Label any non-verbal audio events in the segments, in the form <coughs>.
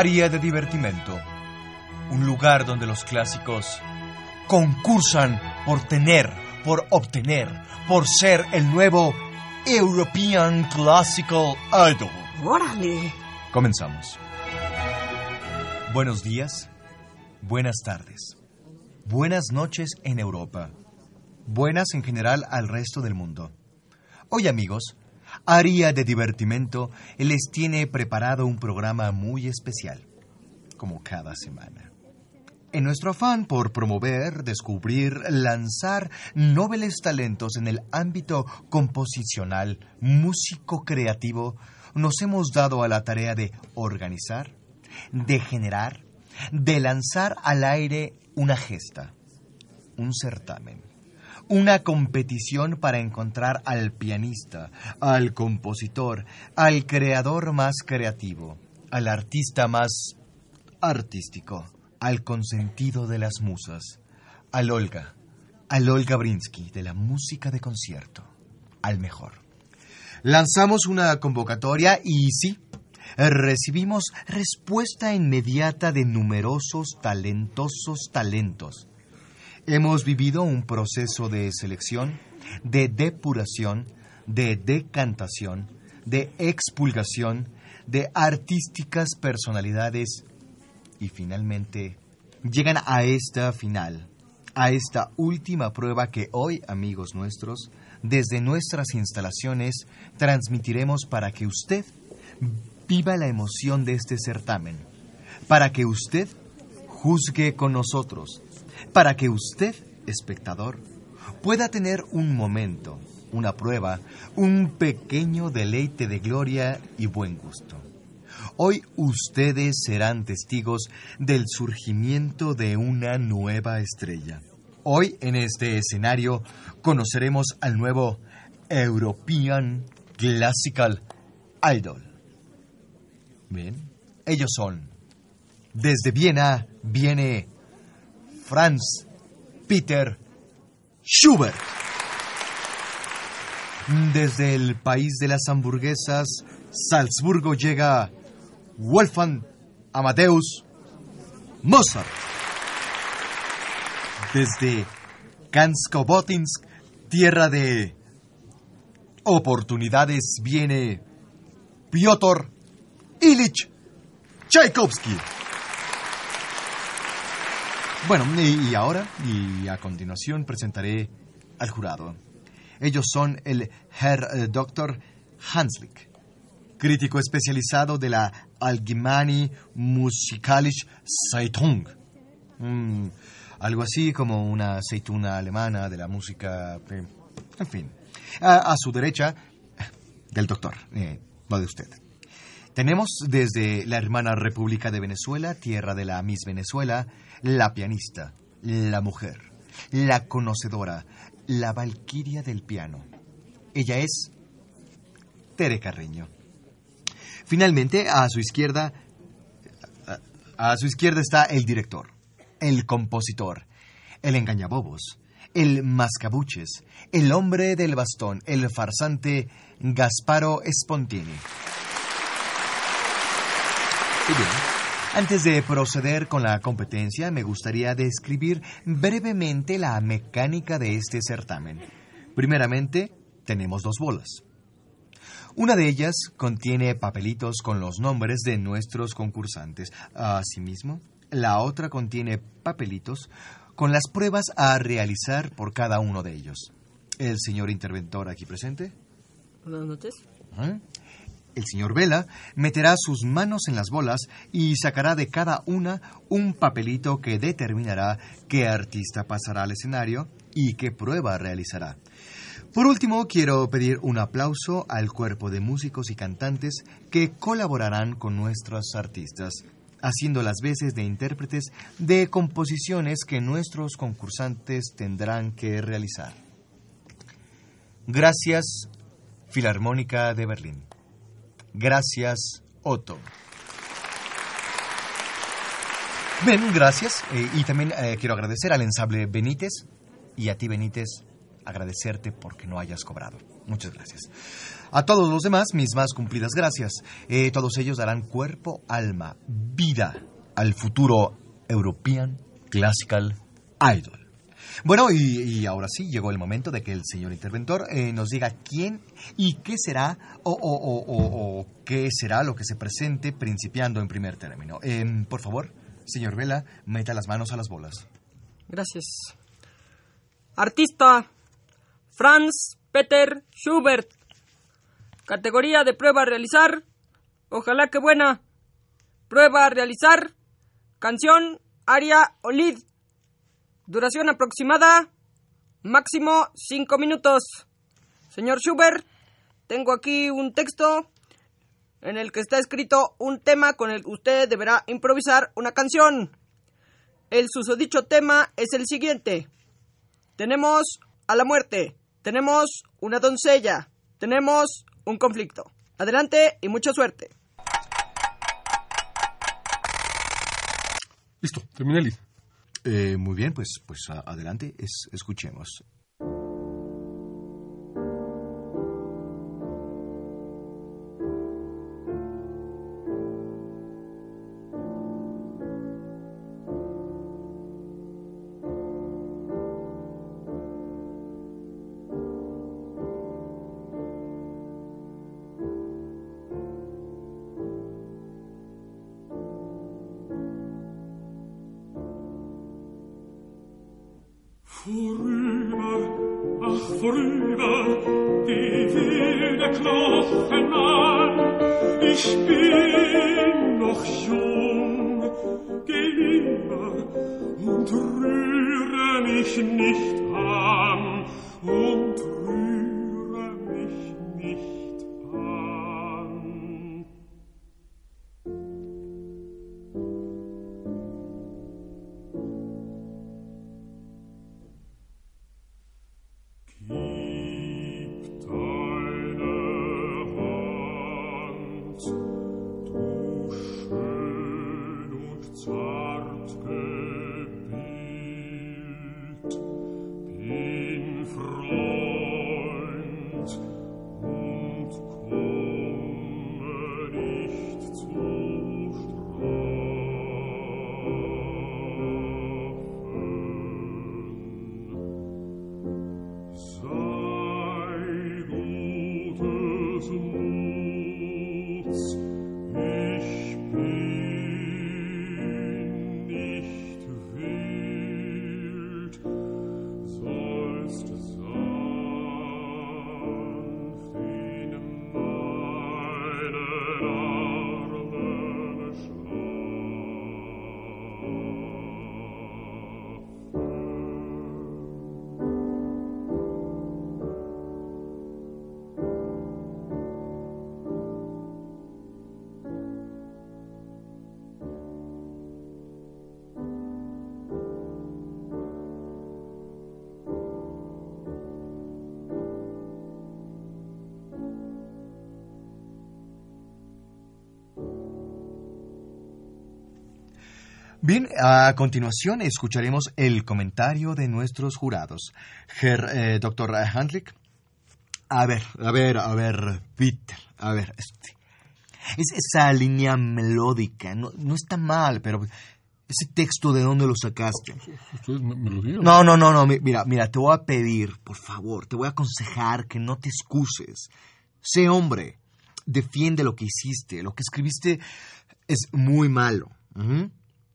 Área de divertimento. Un lugar donde los clásicos concursan por tener, por obtener, por ser el nuevo European Classical Idol. ¡Órale! Comenzamos. Buenos días, buenas tardes, buenas noches en Europa, buenas en general al resto del mundo. Hoy amigos, Área de Divertimento les tiene preparado un programa muy especial, como cada semana. En nuestro afán por promover, descubrir, lanzar nobles talentos en el ámbito composicional, músico creativo, nos hemos dado a la tarea de organizar, de generar, de lanzar al aire una gesta, un certamen, una competición para encontrar al pianista, al compositor, al creador más creativo, al artista más artístico, al consentido de las musas, al Olga, al Olga Brinsky de la música de concierto, al mejor. Lanzamos una convocatoria y sí, recibimos respuesta inmediata de numerosos talentosos talentos. Hemos vivido un proceso de selección, de depuración, de decantación, de expulgación, de artísticas personalidades y finalmente llegan a esta final, a esta última prueba que hoy, amigos nuestros, desde nuestras instalaciones transmitiremos para que usted viva la emoción de este certamen, para que usted juzgue con nosotros, para que usted, espectador, pueda tener un momento, una prueba, un pequeño deleite de gloria y buen gusto. Hoy ustedes serán testigos del surgimiento de una nueva estrella. Hoy en este escenario conoceremos al nuevo European Classical Idol. Bien, ellos son. Desde Viena viene Franz Peter Schubert. Desde el país de las hamburguesas, Salzburgo llega Wolfgang Amadeus Mozart. Desde Kanskobotinsk, tierra de oportunidades, viene Piotr Ilich Tchaikovsky. Bueno, y, ahora, y a continuación, presentaré al jurado. Ellos son el Herr eh, Dr. Hanslick, crítico especializado de la Allgemeine Musikalische Zeitung. Mm, algo así como una aceituna alemana de la música. eh, en fin. A, su derecha, del doctor, eh, no de usted. Tenemos desde la hermana República de Venezuela, tierra de la Miss Venezuela, la pianista, la mujer, la conocedora, la valquiria del piano. Ella es Tere Carreño. Finalmente, a su izquierda, a, su izquierda está el director, el compositor, el engañabobos, el mascabuches, el hombre del bastón, el farsante Gasparo Spontini. Y bien, antes de proceder con la competencia, me gustaría describir brevemente la mecánica de este certamen. Primeramente, tenemos dos bolas. Una de ellas contiene papelitos con los nombres de nuestros concursantes. Asimismo, la otra contiene papelitos con las pruebas a realizar por cada uno de ellos. El señor interventor aquí presente. Buenas noches. El señor Vela meterá sus manos en las bolas y sacará de cada una un papelito que determinará qué artista pasará al escenario y qué prueba realizará. Por último, quiero pedir un aplauso al cuerpo de músicos y cantantes que colaborarán con nuestros artistas, haciendo las veces de intérpretes de composiciones que nuestros concursantes tendrán que realizar. Gracias, Filarmónica de Berlín. Gracias, Otto. Bien, gracias. Eh, y también eh, quiero agradecer al ensable Benítez y a ti, Benítez, agradecerte porque no hayas cobrado. Muchas gracias. A todos los demás, mis más cumplidas gracias. Eh, todos ellos darán cuerpo, alma, vida al futuro European Classical Idol. Bueno, y, ahora sí, llegó el momento de que el señor interventor eh, nos diga quién y qué será o, o, qué será lo que se presente principiando en primer término. Em, por favor, señor Vela, meta las manos a las bolas. Gracias. Artista Franz Peter Schubert. Categoría de prueba a realizar. Ojalá que buena. Prueba a realizar. Canción Aria Olid. Duración aproximada. Máximo 5 minutos. Señor Schubert, tengo aquí un texto en el que está escrito un tema con el que usted deberá improvisar una canción. El susodicho tema es el siguiente. Tenemos a la muerte. Tenemos una doncella. Tenemos un conflicto. Adelante y mucha suerte. Listo, terminé. Eh, muy bien, pues, pues adelante, escuchemos. mich nicht an. Und Bien, a continuación escucharemos el comentario de nuestros jurados. Eh, Dr. Handlick. A ver, a ver, a ver, Peter, a ver, este, es esa línea melódica, no, no está mal, pero ese texto de dónde lo sacaste. ¿Ustedes me, lo dieron? No, no, no, no, mira, mira, te voy a pedir, por favor, te voy a aconsejar que no te excuses. Sé hombre, defiende lo que hiciste, lo que escribiste es muy malo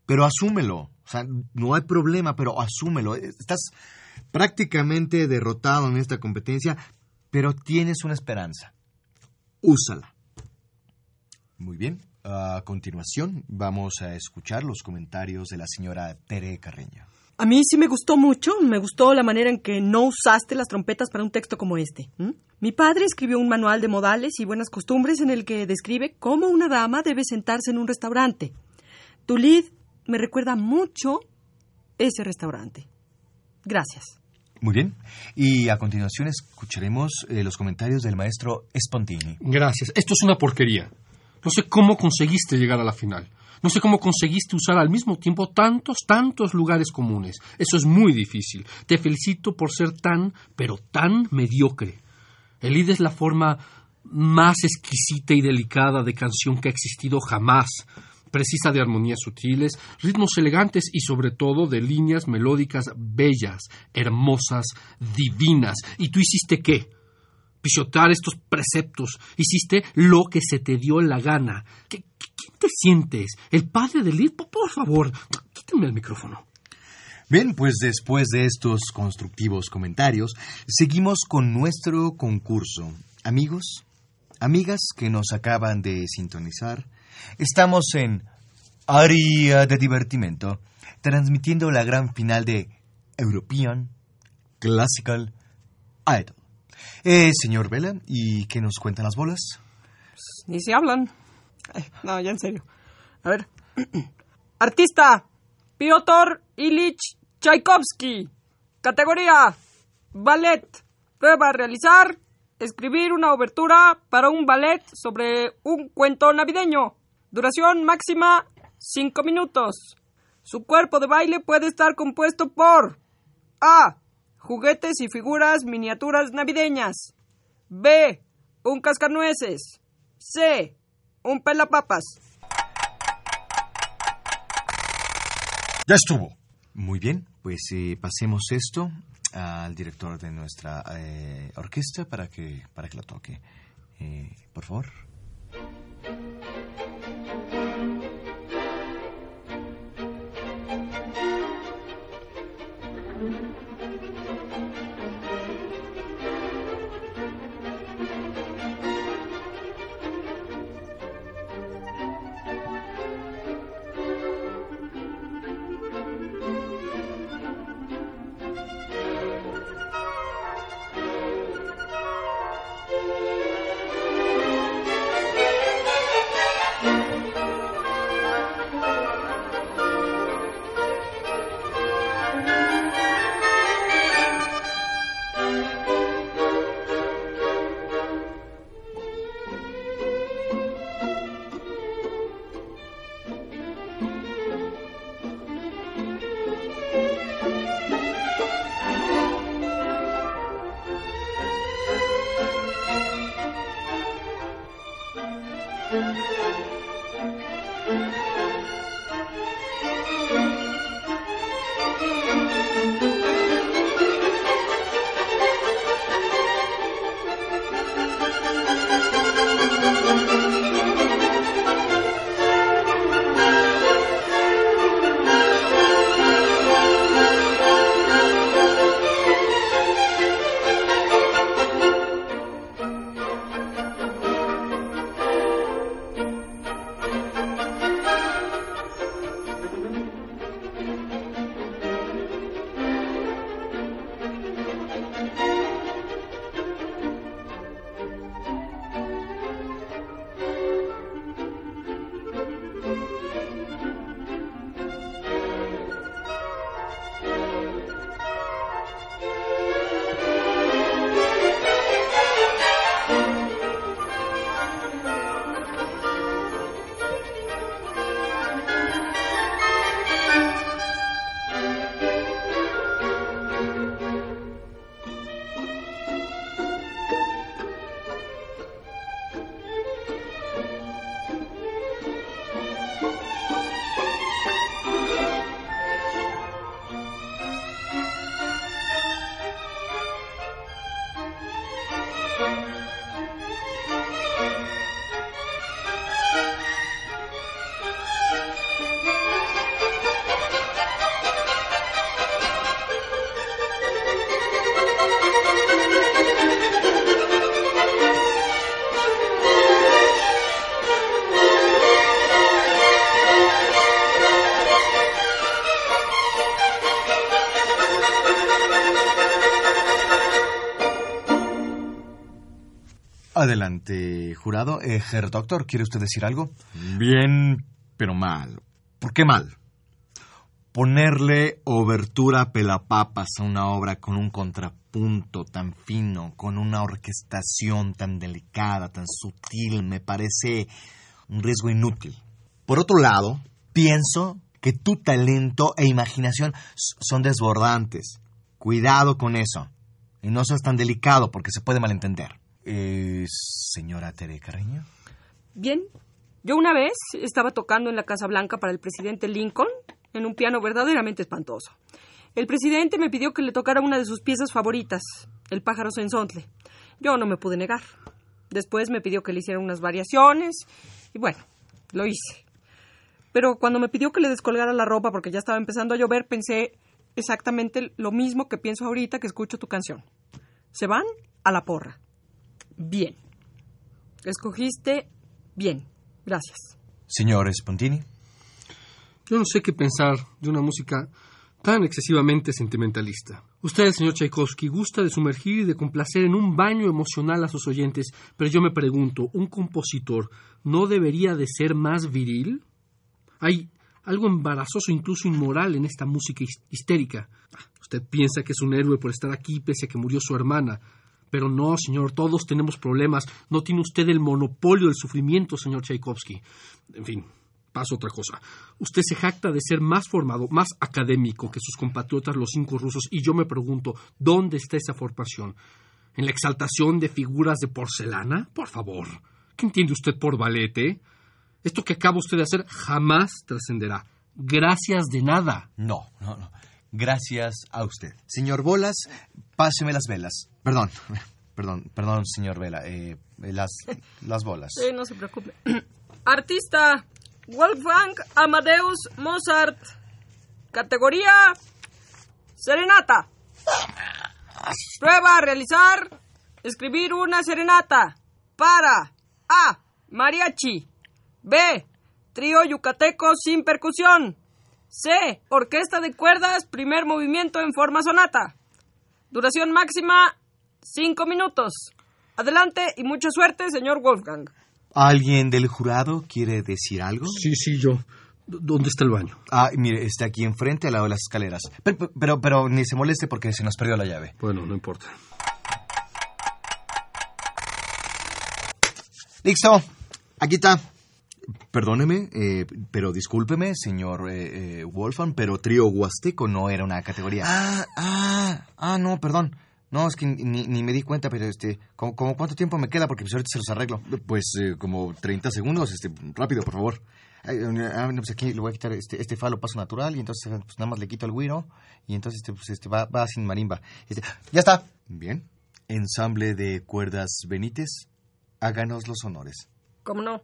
pero asúmelo. O sea, no hay problema, pero asúmelo. Estás prácticamente derrotado en esta competencia, pero tienes una esperanza. Úsala. Muy bien. A continuación, vamos a escuchar los comentarios de la señora Tere Carreño. A mí sí me gustó mucho, me gustó la manera en que no usaste las trompetas para un texto como este. Mi padre escribió un manual de modales y buenas costumbres en el que describe cómo una dama debe sentarse en un restaurante. Tu lead me recuerda mucho ese restaurante. Gracias. Muy bien. Y a continuación escucharemos eh, los comentarios del maestro Spontini. Gracias. Esto es una porquería. No sé cómo conseguiste llegar a la final. No sé cómo conseguiste usar al mismo tiempo tantos, tantos lugares comunes. Eso es muy difícil. Te felicito por ser tan, pero tan mediocre. El id es la forma más exquisita y delicada de canción que ha existido jamás. Precisa de armonías sutiles, ritmos elegantes y sobre todo de líneas melódicas bellas, hermosas, divinas. ¿Y tú hiciste qué? pisotear estos preceptos. Hiciste lo que se te dio la gana. ¿Quién te sientes? ¿El padre del Lid? Por favor, quítame el micrófono. Bien, pues después de estos constructivos comentarios, seguimos con nuestro concurso. Amigos, amigas que nos acaban de sintonizar, estamos en Área de Divertimento, transmitiendo la gran final de European Classical Idol. Eh, señor Vela, ¿y qué nos cuentan las bolas? Pues, ni se hablan. no, ya en serio. A ver. <clears throat> Artista, Piotr Ilich Tchaikovsky. Categoría, ballet. Prueba a realizar, escribir una obertura para un ballet sobre un cuento navideño. Duración máxima, 5 minutos. Su cuerpo de baile puede estar compuesto por A juguetes y figuras miniaturas navideñas. B. Un cascanueces. C. Un pelapapas. Ya estuvo. Muy bien, pues eh, pasemos esto al director de nuestra eh, orquesta para que, para que lo toque. Eh, por favor. Adelante, jurado. Eh, Herr Doctor, ¿quiere usted decir algo? Bien, pero mal. ¿Por qué mal? Ponerle obertura pelapapas a una obra con un contrapunto tan fino, con una orquestación tan delicada, tan sutil, me parece un riesgo inútil. Por otro lado, pienso que tu talento e imaginación son desbordantes. Cuidado con eso. Y no seas tan delicado porque se puede malentender. Eh, señora Tere Carreño. Bien. Yo una vez estaba tocando en la Casa Blanca para el presidente Lincoln en un piano verdaderamente espantoso. El presidente me pidió que le tocara una de sus piezas favoritas, El pájaro sensontle. Yo no me pude negar. Después me pidió que le hiciera unas variaciones y bueno, lo hice. Pero cuando me pidió que le descolgara la ropa porque ya estaba empezando a llover, pensé exactamente lo mismo que pienso ahorita que escucho tu canción. Se van a la porra. Bien. Escogiste bien. Gracias. Señor Spontini. Yo no sé qué pensar de una música tan excesivamente sentimentalista. Usted, señor Tchaikovsky, gusta de sumergir y de complacer en un baño emocional a sus oyentes, pero yo me pregunto, ¿un compositor no debería de ser más viril? Hay algo embarazoso, incluso inmoral, en esta música histérica. Usted piensa que es un héroe por estar aquí pese a que murió su hermana. Pero no, señor, todos tenemos problemas. No tiene usted el monopolio del sufrimiento, señor Tchaikovsky. En fin, paso otra cosa. Usted se jacta de ser más formado, más académico que sus compatriotas los cinco rusos, y yo me pregunto, ¿dónde está esa formación? ¿En la exaltación de figuras de porcelana? Por favor. ¿Qué entiende usted por ballet, eh? Esto que acaba usted de hacer jamás trascenderá. Gracias de nada. No, no, no. Gracias a usted. Señor Bolas, páseme las velas. Perdón, <laughs> perdón, perdón, señor Vela. Eh, las, las bolas. Sí, no se preocupe. <clears throat> Artista Wolfgang Amadeus Mozart. Categoría Serenata. Prueba a realizar. Escribir una serenata. Para A. Mariachi. B. Trío yucateco sin percusión. C. Orquesta de cuerdas, primer movimiento en forma sonata. Duración máxima, cinco minutos. Adelante y mucha suerte, señor Wolfgang. ¿Alguien del jurado quiere decir algo? Sí, sí, yo. ¿Dónde está el baño? Ah, mire, está aquí enfrente, al lado de las escaleras. Pero, pero, pero ni se moleste porque se nos perdió la llave. Bueno, no importa. Listo. Aquí está. Perdóneme, eh, pero discúlpeme, señor eh, eh, Wolfgang, pero trío huasteco no era una categoría. Ah, ah, ah, no, perdón. No, es que ni, ni me di cuenta, pero este, ¿como, como cuánto tiempo me queda? Porque pues ahorita se los arreglo. Pues eh, como 30 segundos, este, rápido, por favor. Ah, pues aquí le voy a quitar este, este falo paso natural y entonces pues nada más le quito el güiro y entonces este, pues, este va, va sin marimba. Este, ya está. Bien. Ensamble de cuerdas Benítez, háganos los honores. ¿Cómo no?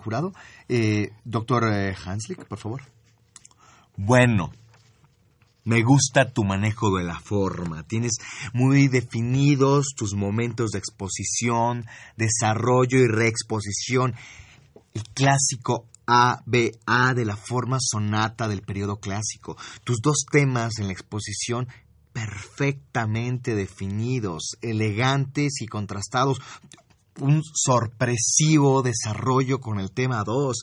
Jurado. Eh, doctor eh, Hanslick, por favor. Bueno, me gusta tu manejo de la forma. Tienes muy definidos tus momentos de exposición, desarrollo y reexposición. El clásico ABA de la forma sonata del periodo clásico. Tus dos temas en la exposición perfectamente definidos, elegantes y contrastados. Un sorpresivo desarrollo con el tema 2,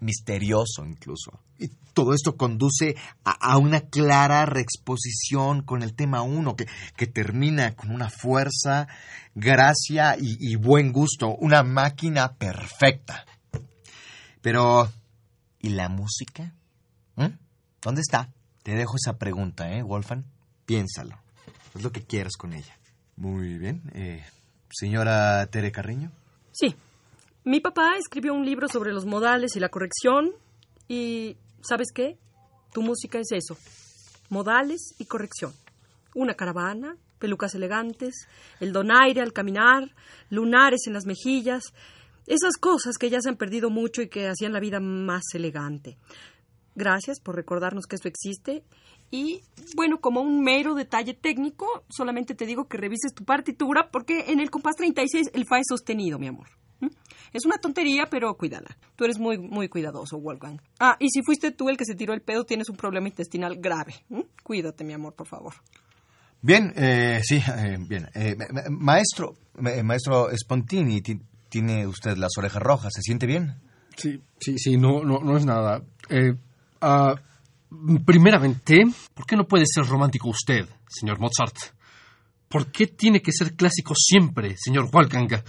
misterioso incluso. Y todo esto conduce a, una clara reexposición con el tema 1, que, que, termina con una fuerza, gracia y, buen gusto, una máquina perfecta. Pero, ¿y la música? ¿Mm? ¿Dónde está? Te dejo esa pregunta, ¿eh, Wolfgang? Piénsalo. Haz lo que quieras con ella. Muy bien. Eh, señora Tere Carreño. Sí. Mi papá escribió un libro sobre los modales y la corrección y, ¿sabes qué? Tu música es eso. Modales y corrección. Una caravana, pelucas elegantes, el donaire al caminar, lunares en las mejillas, esas cosas que ya se han perdido mucho y que hacían la vida más elegante. Gracias por recordarnos que esto existe y bueno, como un mero detalle técnico, solamente te digo que revises tu partitura porque en el compás 36 el fa es sostenido, mi amor. ¿Mm? Es una tontería, pero cuídala. Tú eres muy, muy cuidadoso, Wolfgang. Ah, y si fuiste tú el que se tiró el pedo, tienes un problema intestinal grave. ¿Mm? Cuídate, mi amor, por favor. Bien, eh, sí, eh, bien. Eh, maestro, maestro Spontini, tiene usted las orejas rojas. ¿Se siente bien? Sí, sí, sí, no, no, no es nada. Eh, uh, primeramente, ¿por qué no puede ser romántico usted, señor Mozart? ¿Por qué tiene que ser clásico siempre, señor Wolfgang?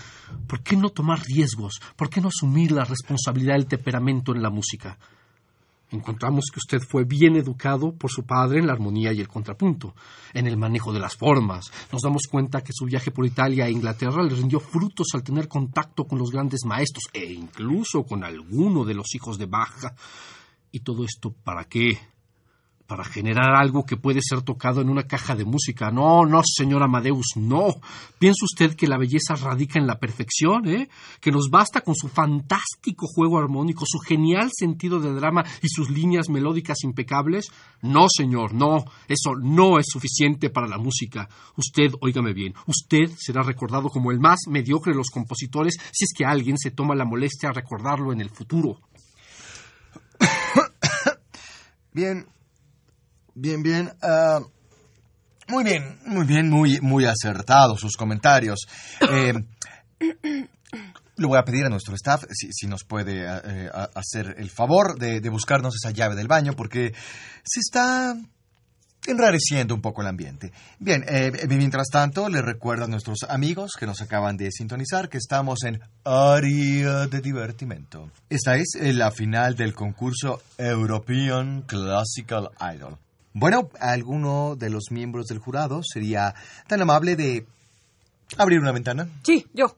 ¿Por qué no tomar riesgos? ¿Por qué no asumir la responsabilidad del temperamento en la música? Encontramos que usted fue bien educado por su padre en la armonía y el contrapunto, en el manejo de las formas. Nos damos cuenta que su viaje por Italia e Inglaterra le rindió frutos al tener contacto con los grandes maestros e incluso con alguno de los hijos de Bach. ¿Y todo esto para qué? Para generar algo que puede ser tocado en una caja de música. No, no, señor Amadeus, no. ¿Piensa usted que la belleza radica en la perfección, eh? Que nos basta con su fantástico juego armónico, su genial sentido de drama y sus líneas melódicas impecables? No, señor, no. Eso no es suficiente para la música. Usted, óigame bien, usted será recordado como el más mediocre de los compositores si es que alguien se toma la molestia de recordarlo en el futuro. Bien, bien, bien. Uh, muy bien, muy bien, muy, muy acertados sus comentarios. Eh, le voy a pedir a nuestro staff si, si nos puede eh, hacer el favor de, de, buscarnos esa llave del baño porque se está enrareciendo un poco el ambiente. Bien, eh, mientras tanto, les recuerdo a nuestros amigos que nos acaban de sintonizar que estamos en Área de Divertimento. Esta es la final del concurso European Classical Idol. Bueno, alguno de los miembros del jurado sería tan amable de abrir una ventana. Sí, yo.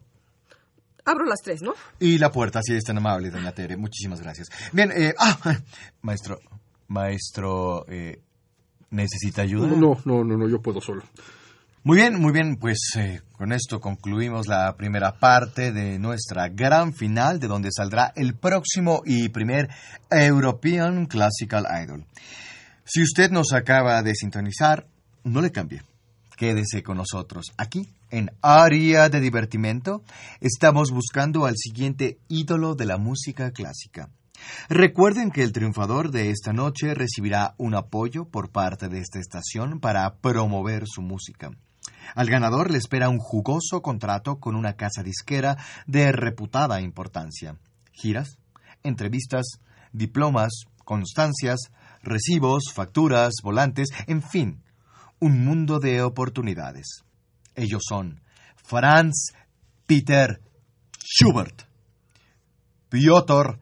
Abro las tres, ¿no? Y la puerta, si es tan amable, doña Tere. Muchísimas gracias. Bien, eh, ah, <laughs> maestro, maestro, eh, ¿Necesita ayuda? No, no, no, no, yo puedo solo. Muy bien, muy bien, pues eh, con esto concluimos la primera parte de nuestra gran final, de donde saldrá el próximo y primer European Classical Idol. Si usted nos acaba de sintonizar, no le cambie. Quédese con nosotros. Aquí, en Área de Divertimento, estamos buscando al siguiente ídolo de la música clásica. Recuerden que el triunfador de esta noche recibirá un apoyo por parte de esta estación para promover su música. Al ganador le espera un jugoso contrato con una casa disquera de reputada importancia. Giras, entrevistas, diplomas, constancias, recibos, facturas, volantes, en fin, un mundo de oportunidades. Ellos son Franz Peter Schubert, Piotr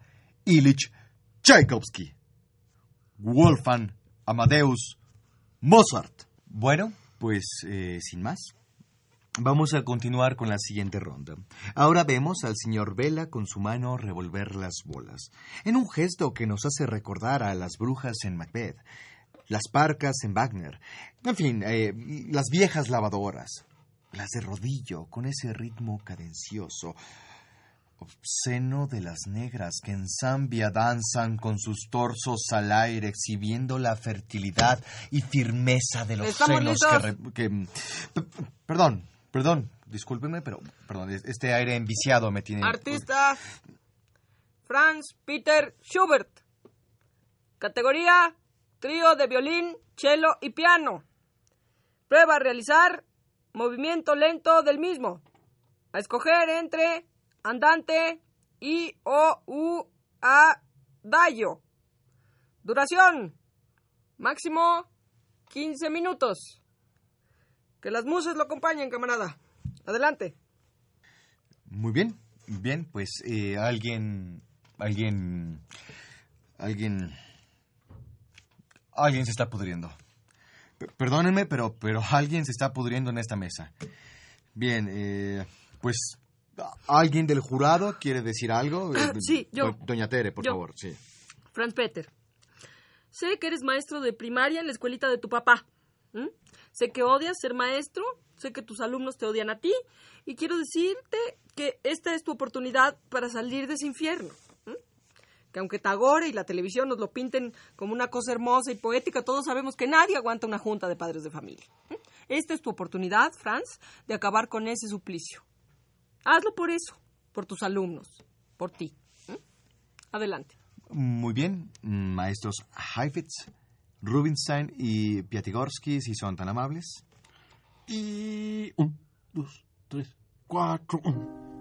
Ilich Tchaikovsky, Wolfgang Amadeus Mozart. Bueno, pues eh, sin más. Vamos a continuar con la siguiente ronda. Ahora vemos al señor Vela con su mano revolver las bolas, en un gesto que nos hace recordar a las brujas en Macbeth, las parcas en Wagner, en fin, eh, las viejas lavadoras, las de rodillo con ese ritmo cadencioso. Obsceno de las negras que en Zambia danzan con sus torsos al aire, exhibiendo la fertilidad y firmeza de los senos que, Perdón, perdón, discúlpenme, pero perdón, este aire enviciado me tiene... Artista Franz Peter Schubert. Categoría trío de violín, cello y piano. Prueba a realizar movimiento lento del mismo. A escoger entre andante y o u a dallo. Duración máximo 15 minutos. Que las musas lo acompañen, camarada. Adelante. Muy bien, bien, pues eh, alguien, alguien, alguien, alguien se está pudriendo. P- Perdónenme, pero, pero alguien se está pudriendo en esta mesa. Bien, eh, pues, ¿a- ¿alguien del jurado quiere decir algo? Eh, Sí, yo. do- Doña Tere, por Yo. favor, sí. Franz Peter. Sé que eres maestro de primaria en la escuelita de tu papá. Sé que odias ser maestro, sé que tus alumnos te odian a ti y quiero decirte que esta es tu oportunidad para salir de ese infierno. Que aunque Tagore y la televisión nos lo pinten como una cosa hermosa y poética, todos sabemos que nadie aguanta una junta de padres de familia. Esta es tu oportunidad, Franz, de acabar con ese suplicio. Hazlo por eso, por tus alumnos, por ti. Adelante. Muy bien, maestros Heifetz, Rubinstein y Piatigorsky, si son tan amables. Y un, dos, tres, cuatro. un.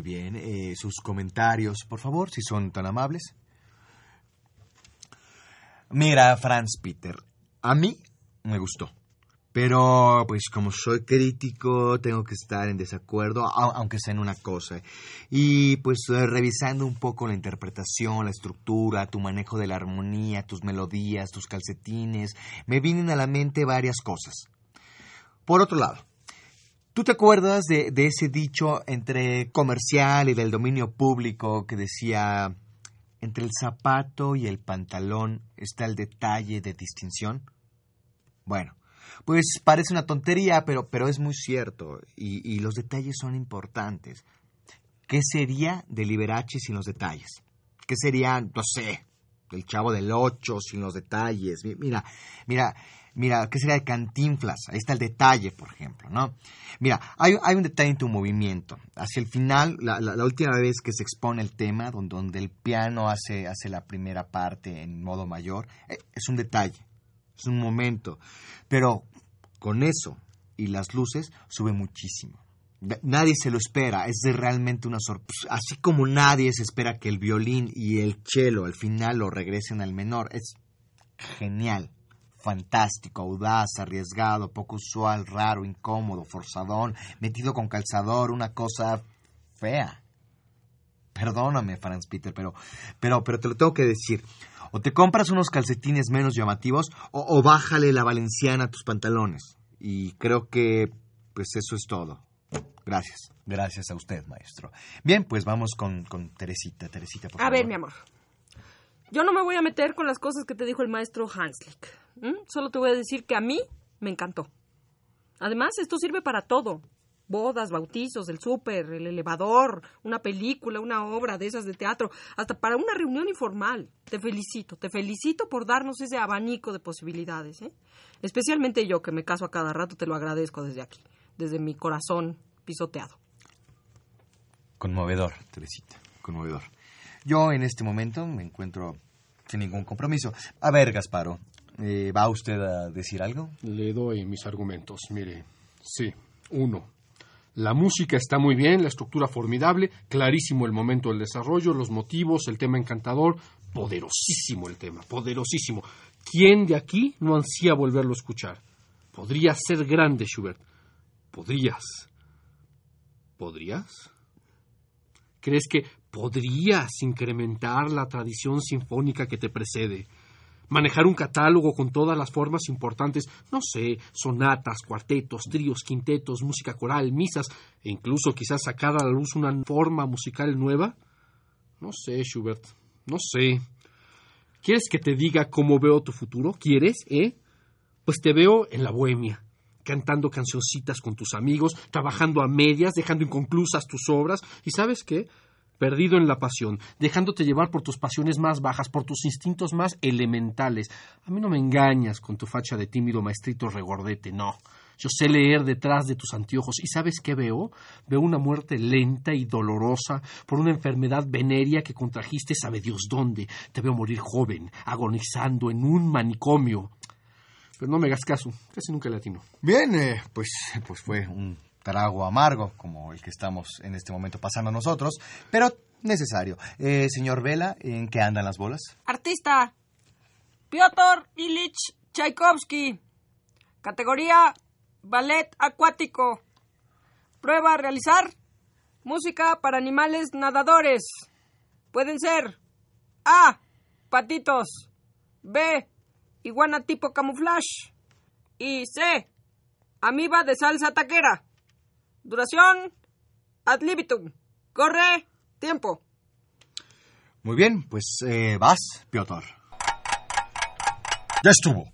Muy bien. Eh, sus comentarios, por favor, si son tan amables. Mira, Franz Peter, a mí me gustó. Pero, pues como soy crítico, tengo que estar en desacuerdo, au- aunque sea en una cosa. Y pues eh, revisando un poco la interpretación, la estructura, tu manejo de la armonía, tus melodías, tus calcetines, me vienen a la mente varias cosas. Por otro lado, ¿tú te acuerdas de, ese dicho entre comercial y del dominio público que decía, entre el zapato y el pantalón está el detalle de distinción? Bueno, pues parece una tontería, pero, pero es muy cierto, y, y los detalles son importantes. ¿Qué sería de Liberace sin los detalles? ¿Qué sería, no sé, el chavo del ocho sin los detalles? Mi- Mira, mira, mira, ¿qué sería de Cantinflas? Ahí está el detalle, por ejemplo, ¿no? Mira, hay, un detalle en tu movimiento. Hacia el final, la, última vez que se expone el tema, donde, donde el piano hace, hace la primera parte en modo mayor, eh, es un detalle, es un momento. Pero con eso y las luces sube muchísimo. Nadie se lo espera, es realmente una sorpresa. Así como nadie se espera que el violín y el cello al final lo regresen al menor. Es genial, fantástico, audaz, arriesgado, poco usual, raro, incómodo, forzadón, metido con calzador, una cosa fea. Perdóname, Franz Peter, pero, pero, pero te lo tengo que decir. O te compras unos calcetines menos llamativos o, o bájale la valenciana a tus pantalones. Y creo que, pues eso es todo. Gracias. Gracias a usted, maestro. Bien, pues vamos con, con Teresita. Teresita, por A favor. ver, mi amor. Yo no me voy a meter con las cosas que te dijo el maestro Hanslick. Solo te voy a decir que a mí me encantó. Además, esto sirve para todo. Bodas, bautizos, el súper, el elevador, una película, una obra de esas de teatro, hasta para una reunión informal. Te felicito, te felicito por darnos ese abanico de posibilidades. ¿eh? Especialmente yo, que me caso a cada rato, te lo agradezco desde aquí, desde mi corazón pisoteado. Conmovedor, Teresita, conmovedor. Yo en este momento me encuentro sin ningún compromiso. A ver, Gasparo, eh, ¿va usted a decir algo? Le doy mis argumentos. Mire, sí. Uno, la música está muy bien, la estructura formidable, clarísimo el momento del desarrollo, los motivos, el tema encantador, poderosísimo el tema, poderosísimo. ¿Quién de aquí no ansía volverlo a escuchar? Podría ser grande, Schubert. Podrías. ¿Podrías? ¿Crees que podrías incrementar la tradición sinfónica que te precede? Manejar un catálogo con todas las formas importantes, no sé, sonatas, cuartetos, tríos, quintetos, música coral, misas, e incluso quizás sacar a la luz una forma musical nueva? No sé, Schubert, no sé. ¿Quieres que te diga cómo veo tu futuro? ¿Quieres, eh? Pues te veo en la bohemia, cantando cancioncitas con tus amigos, trabajando a medias, dejando inconclusas tus obras, y ¿sabes qué? Perdido en la pasión, dejándote llevar por tus pasiones más bajas, por tus instintos más elementales. A mí no me engañas con tu facha de tímido maestrito regordete, no. Yo sé leer detrás de tus anteojos. ¿Y sabes qué veo? Veo una muerte lenta y dolorosa por una enfermedad venérea que contrajiste sabe Dios dónde. Te veo morir joven, agonizando en un manicomio. Pero no me hagas caso, casi nunca le atino. Bien, eh, pues, pues fue un trago amargo como el que estamos en este momento pasando nosotros, pero necesario. Eh, señor Vela, ¿en qué andan las bolas? Artista. Piotr Ilich Tchaikovsky. Categoría Ballet acuático. Prueba a realizar. Música para animales nadadores. Pueden ser A. Patitos. B. Iguana tipo camuflaje. Y C. Amiba de salsa taquera. Duración. Ad libitum. Corre. Tiempo. Muy bien, pues eh, vas, Piotr. Ya estuvo.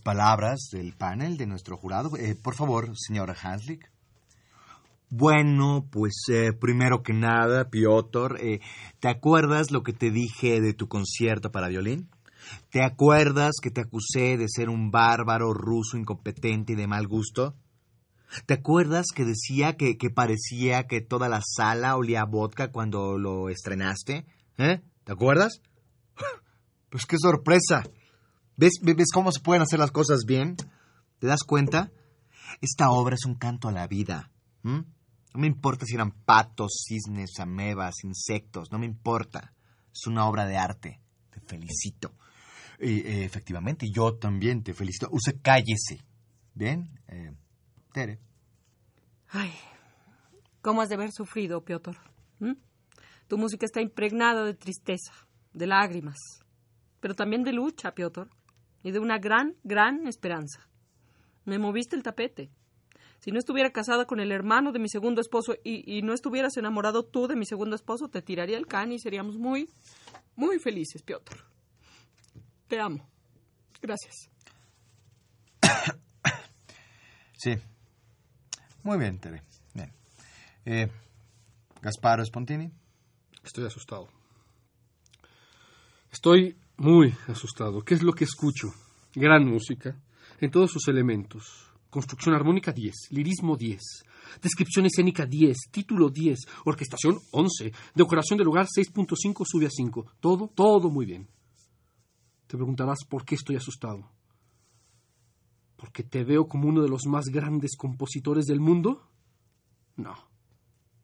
Palabras del panel de nuestro jurado. Eh, por favor, señora Hanslick. Bueno, pues eh, primero que nada, Piotr, eh, ¿te acuerdas lo que te dije de tu concierto para violín? ¿Te acuerdas que te acusé de ser un bárbaro ruso incompetente y de mal gusto? ¿Te acuerdas que decía que, que parecía que toda la sala olía a vodka cuando lo estrenaste? ¿Eh? ¿Te acuerdas? Pues qué sorpresa. ¿Ves, ¿Ves cómo se pueden hacer las cosas bien? ¿Te das cuenta? Esta obra es un canto a la vida. No me importa si eran patos, cisnes, amebas, insectos, no me importa. Es una obra de arte. Te felicito. Y, eh, efectivamente, yo también te felicito. Usted cállese. ¿Bien? Eh, Tere. Ay, ¿cómo has de haber sufrido, Piotr? Tu música está impregnada de tristeza, de lágrimas, pero también de lucha, Piotr, y de una gran, gran esperanza. Me moviste el tapete. Si no estuviera casada con el hermano de mi segundo esposo y, y no estuvieras enamorado tú de mi segundo esposo, te tiraría el can y seríamos muy, muy felices, Piotr. Te amo. Gracias. <coughs> Sí. Muy bien, Tere. Bien. Eh, Gasparo Spontini. Estoy asustado. Estoy muy asustado. ¿Qué es lo que escucho? Gran música, en todos sus elementos. Construcción armónica 10, lirismo 10, descripción escénica 10, título 10, orquestación 11, decoración del lugar 6.5 sube a 5. Todo, todo muy bien. Te preguntarás por qué estoy asustado. ¿Porque te veo como uno de los más grandes compositores del mundo? No.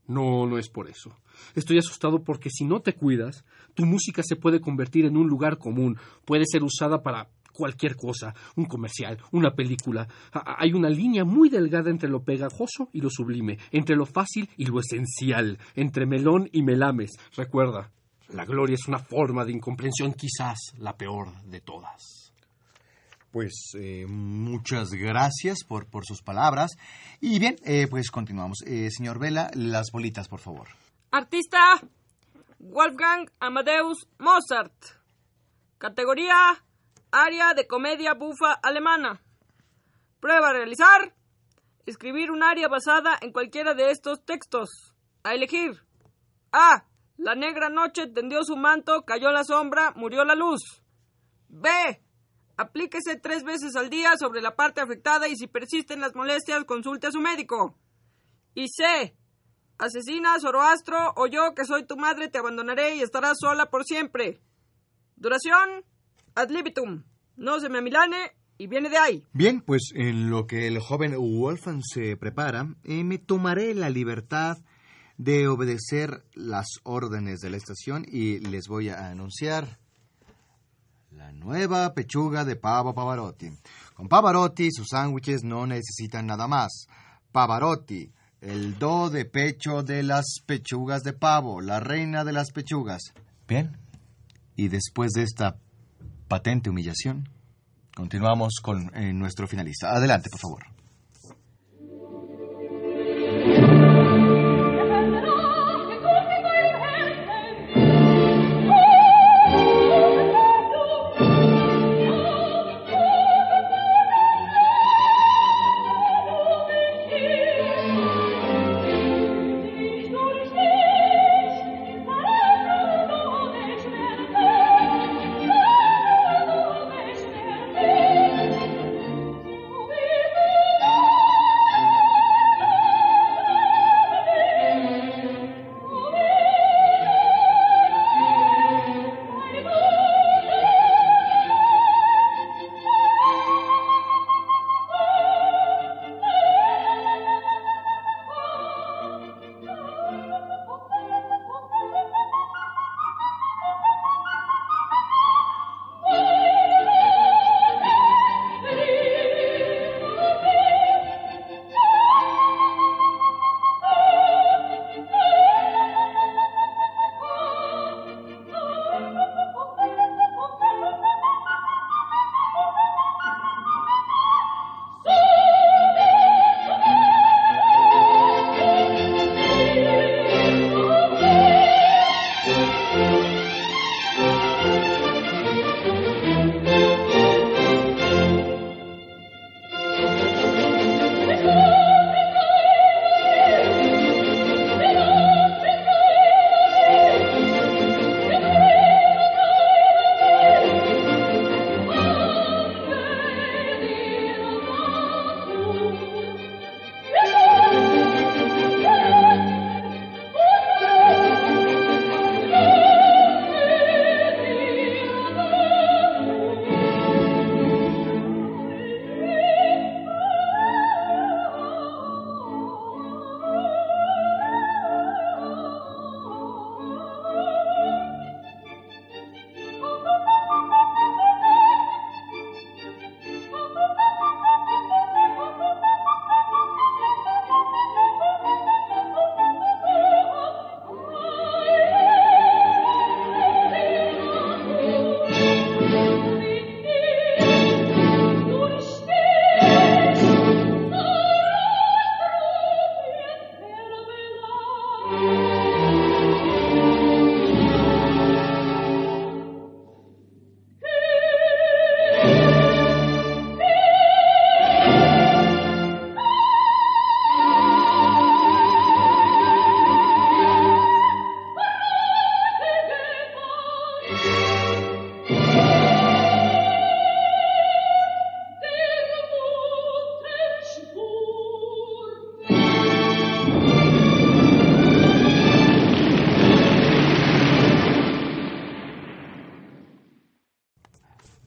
No, no es por eso. Estoy asustado porque si no te cuidas, tu música se puede convertir en un lugar común, puede ser usada para cualquier cosa, un comercial, una película. Hay una línea muy delgada entre lo pegajoso y lo sublime, entre lo fácil y lo esencial, entre melón y melames. Recuerda, la gloria es una forma de incomprensión quizás la peor de todas. Pues eh, muchas gracias por, por sus palabras. Y bien, eh, pues continuamos. Eh, señor Vela, las bolitas, por favor. Artista Wolfgang Amadeus Mozart. Categoría Área de comedia bufa alemana. Prueba a realizar. Escribir un área basada en cualquiera de estos textos. A elegir. A. La negra noche tendió su manto, cayó la sombra, murió la luz. B. Aplíquese tres veces al día sobre la parte afectada y si persisten las molestias consulte a su médico. Y C. Asesina, Zoroastro, o yo, que soy tu madre, te abandonaré y estarás sola por siempre. Duración, ad libitum. No se me amilane y viene de ahí. Bien, pues en lo que el joven Wolfgang se prepara, eh, me tomaré la libertad de obedecer las órdenes de la estación y les voy a anunciar la nueva pechuga de pavo Pavarotti. Con Pavarotti sus sándwiches no necesitan nada más. Pavarotti, el do de pecho de las pechugas de pavo, la reina de las pechugas. Bien, y después de esta patente humillación, continuamos con eh, nuestro finalista. Adelante, por favor.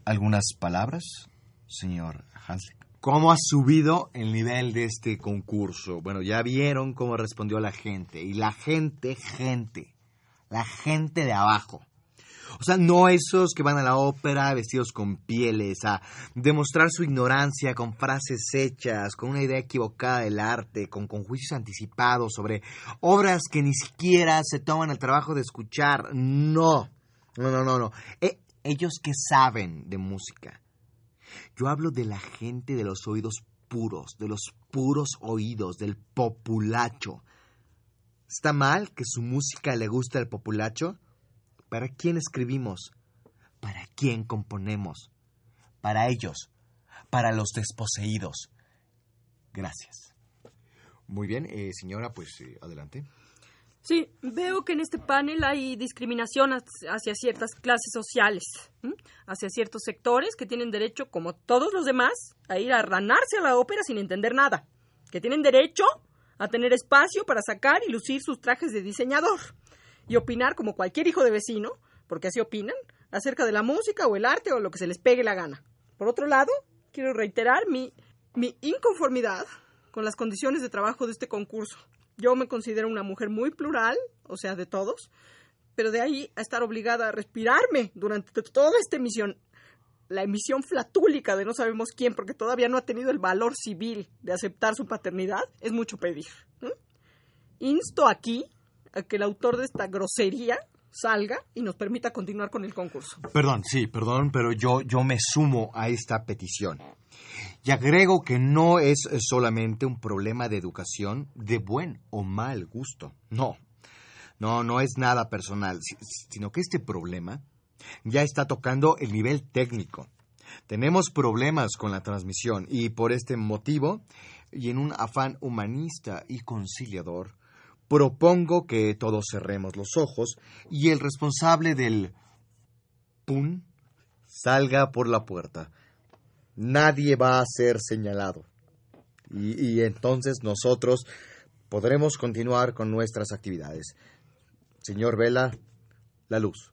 ¿Algunas palabras, señor Hanslick? ¿Cómo ha subido el nivel de este concurso? Bueno, ya vieron cómo respondió la gente. Y la gente, gente, la gente de abajo. O sea, no esos que van a la ópera vestidos con pieles, a demostrar su ignorancia con frases hechas, con una idea equivocada del arte, con, juicios anticipados sobre obras que ni siquiera se toman el trabajo de escuchar. No, no, no, no, no. Eh, ellos que saben de música. Yo hablo de la gente de los oídos puros, de los puros oídos, del populacho. ¿Está mal que su música le guste al populacho? ¿Para quién escribimos? ¿Para quién componemos? Para ellos, para los desposeídos. Gracias. Muy bien, eh, señora, pues eh, adelante. Sí, veo que en este panel hay discriminación hacia ciertas clases sociales, hacia ciertos sectores que tienen derecho, como todos los demás, a ir a ranarse a la ópera sin entender nada, que tienen derecho a tener espacio para sacar y lucir sus trajes de diseñador y opinar como cualquier hijo de vecino, porque así opinan, acerca de la música o el arte o lo que se les pegue la gana. Por otro lado, quiero reiterar mi, mi inconformidad con las condiciones de trabajo de este concurso. Yo me considero una mujer muy plural, o sea, de todos, pero de ahí a estar obligada a respirarme durante toda esta emisión, la emisión flatúlica de no sabemos quién, porque todavía no ha tenido el valor civil de aceptar su paternidad, es mucho pedir. Insto aquí a que el autor de esta grosería salga y nos permita continuar con el concurso. Perdón, sí, perdón, pero yo, yo me sumo a esta petición. Y agrego que no es solamente un problema de educación de buen o mal gusto. No, no, no es nada personal, sino que este problema ya está tocando el nivel técnico. Tenemos problemas con la transmisión y por este motivo, y en un afán humanista y conciliador, propongo que todos cerremos los ojos y el responsable del PUN salga por la puerta nadie va a ser señalado. Y, entonces nosotros podremos continuar con nuestras actividades. Señor Vela, la luz.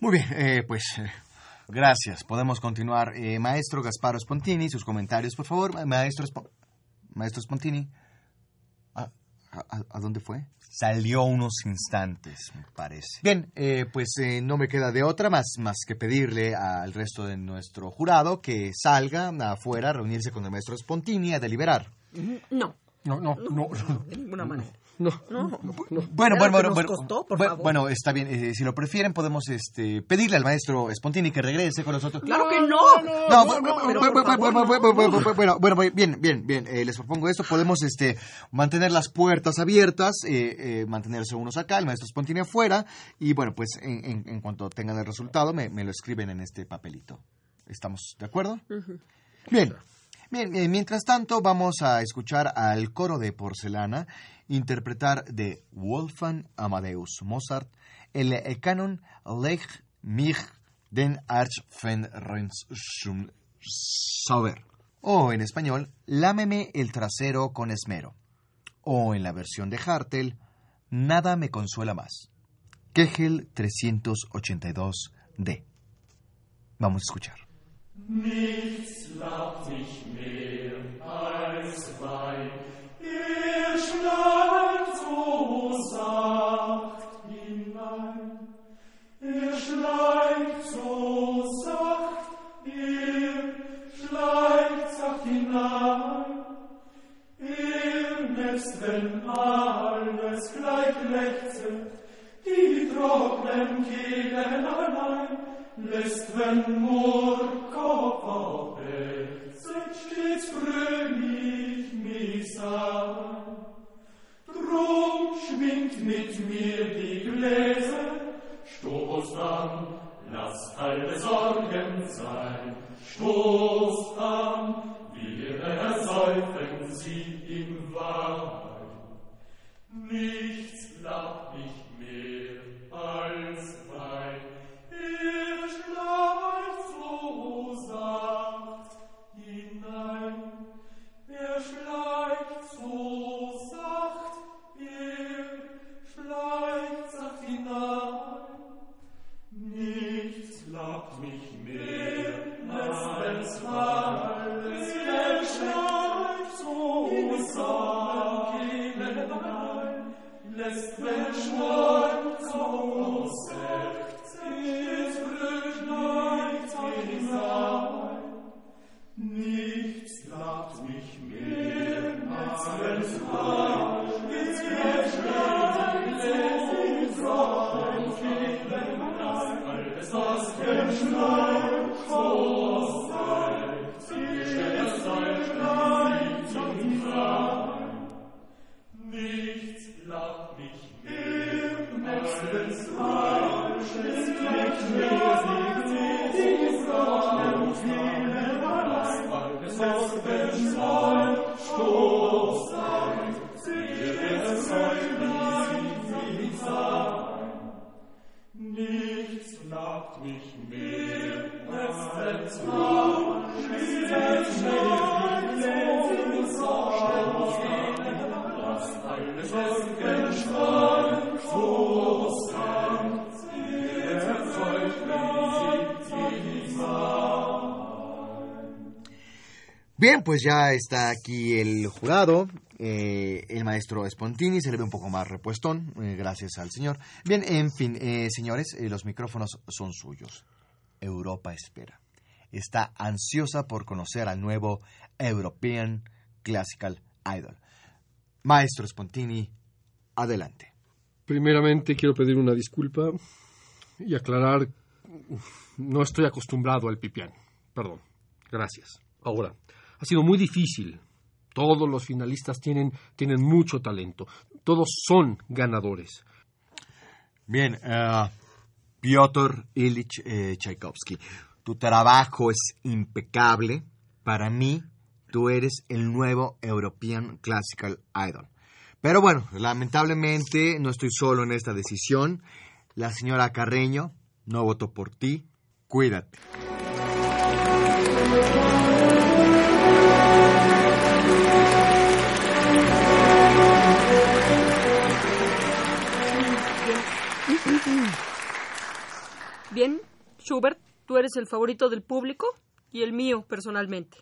Muy bien, eh, pues eh, gracias. Podemos continuar. Eh, maestro Gasparo Spontini, sus comentarios, por favor. Maestro, Maestro Spontini. ¿A, dónde fue? Salió unos instantes, me parece. Bien, eh, pues eh, no me queda de otra más, más que pedirle al resto de nuestro jurado que salga afuera a reunirse con el maestro Spontini a deliberar. No. No, no, no. De ninguna manera. No, no, Bueno, bueno, bueno, bueno, está bien. Eh, si lo prefieren, podemos este, pedirle al maestro Spontini que regrese con nosotros. Claro que no. No, bueno, bueno, bien, bien, bien. Eh, les propongo esto. Podemos este, mantener las puertas abiertas, eh, mantenerse unos acá, el maestro Spontini afuera. Y bueno, pues en, en, cuanto tengan el resultado, me, me, lo escriben en este papelito. ¿Estamos de acuerdo? Bien. Bien, mientras tanto vamos a escuchar al coro de porcelana interpretar de Wolfgang Amadeus Mozart el, canon Lech mich den Sauber o en español Lámeme el trasero con esmero o en la versión de Hartel Nada me consuela más. Kegel 382D. Vamos a escuchar. Nichts mehr als alles gleich lechzet, die trocknen Kehlen allein, lässt wenn Murkopf aufwächst, seid stets fröhlich mich sein. Drum schwingt mit mir die Gläser, stoßt an, lass alle Sorgen sein. Stoßt an, wir ersäufen sie im Wein. Nichts Bien, pues ya está aquí el jurado. eh, el maestro Spontini se le ve un poco más repuestón, eh, gracias al señor. Bien, en fin, eh, señores, eh, los micrófonos son suyos. Europa espera. Está ansiosa por conocer al nuevo European Classical Idol. Maestro Spontini, adelante. Primeramente quiero pedir una disculpa y aclarar, no estoy acostumbrado al pipián. Perdón. Gracias. Ahora, ha sido muy difícil. Todos los finalistas tienen, tienen mucho talento. Todos son ganadores. Bien, eh, Piotr Ilich eh, Tchaikovsky, tu trabajo es impecable. Para mí, tú eres el nuevo European Classical Idol. Pero bueno, lamentablemente no estoy solo en esta decisión. La señora Carreño no votó por ti. Cuídate. <clears throat> Bien, Schubert, tú eres el favorito del público y el mío personalmente.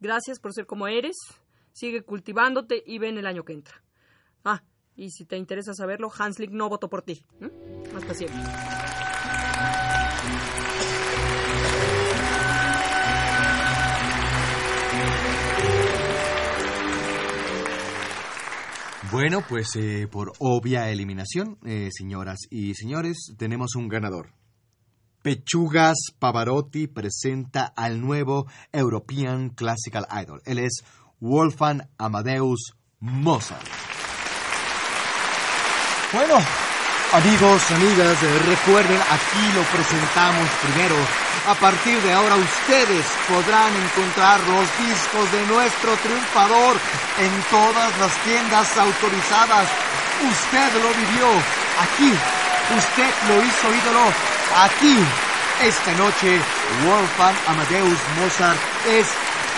Gracias por ser como eres. Sigue cultivándote y ven el año que entra. Ah, y si te interesa saberlo, Hanslick no votó por ti. ¿eh? Hasta siempre. Bueno, pues eh, por obvia eliminación, eh, señoras y señores, tenemos un ganador. Pechugas Pavarotti presenta al nuevo European Classical Idol. Él es Wolfgang Amadeus Mozart. Bueno, amigos, amigas, eh, recuerden, aquí lo presentamos primero. A partir de ahora ustedes podrán encontrar los discos de nuestro triunfador en todas las tiendas autorizadas. Usted lo vivió aquí. Usted lo hizo ídolo aquí. Esta noche, Wolfgang Amadeus Mozart es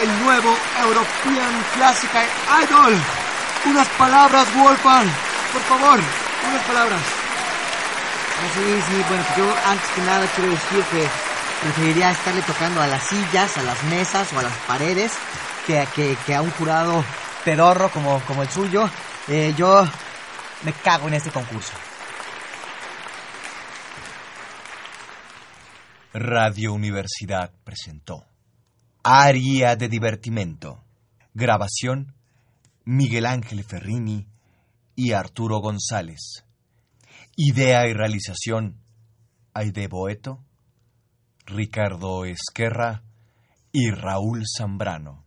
el nuevo European Classical Idol. Unas palabras, Wolfgang, por favor, unas palabras. Sí, sí, bueno, pues yo antes que nada quiero decir que preferiría estarle tocando a las sillas, a las mesas o a las paredes que, a un jurado pedorro como, el suyo. Eh, yo me cago en este concurso. Radio Universidad presentó Aria de Divertimento. Grabación Miguel Ángel Ferrini y Arturo González. Idea y realización Aide Boeto, Ricardo Esquerra y Raúl Zambrano.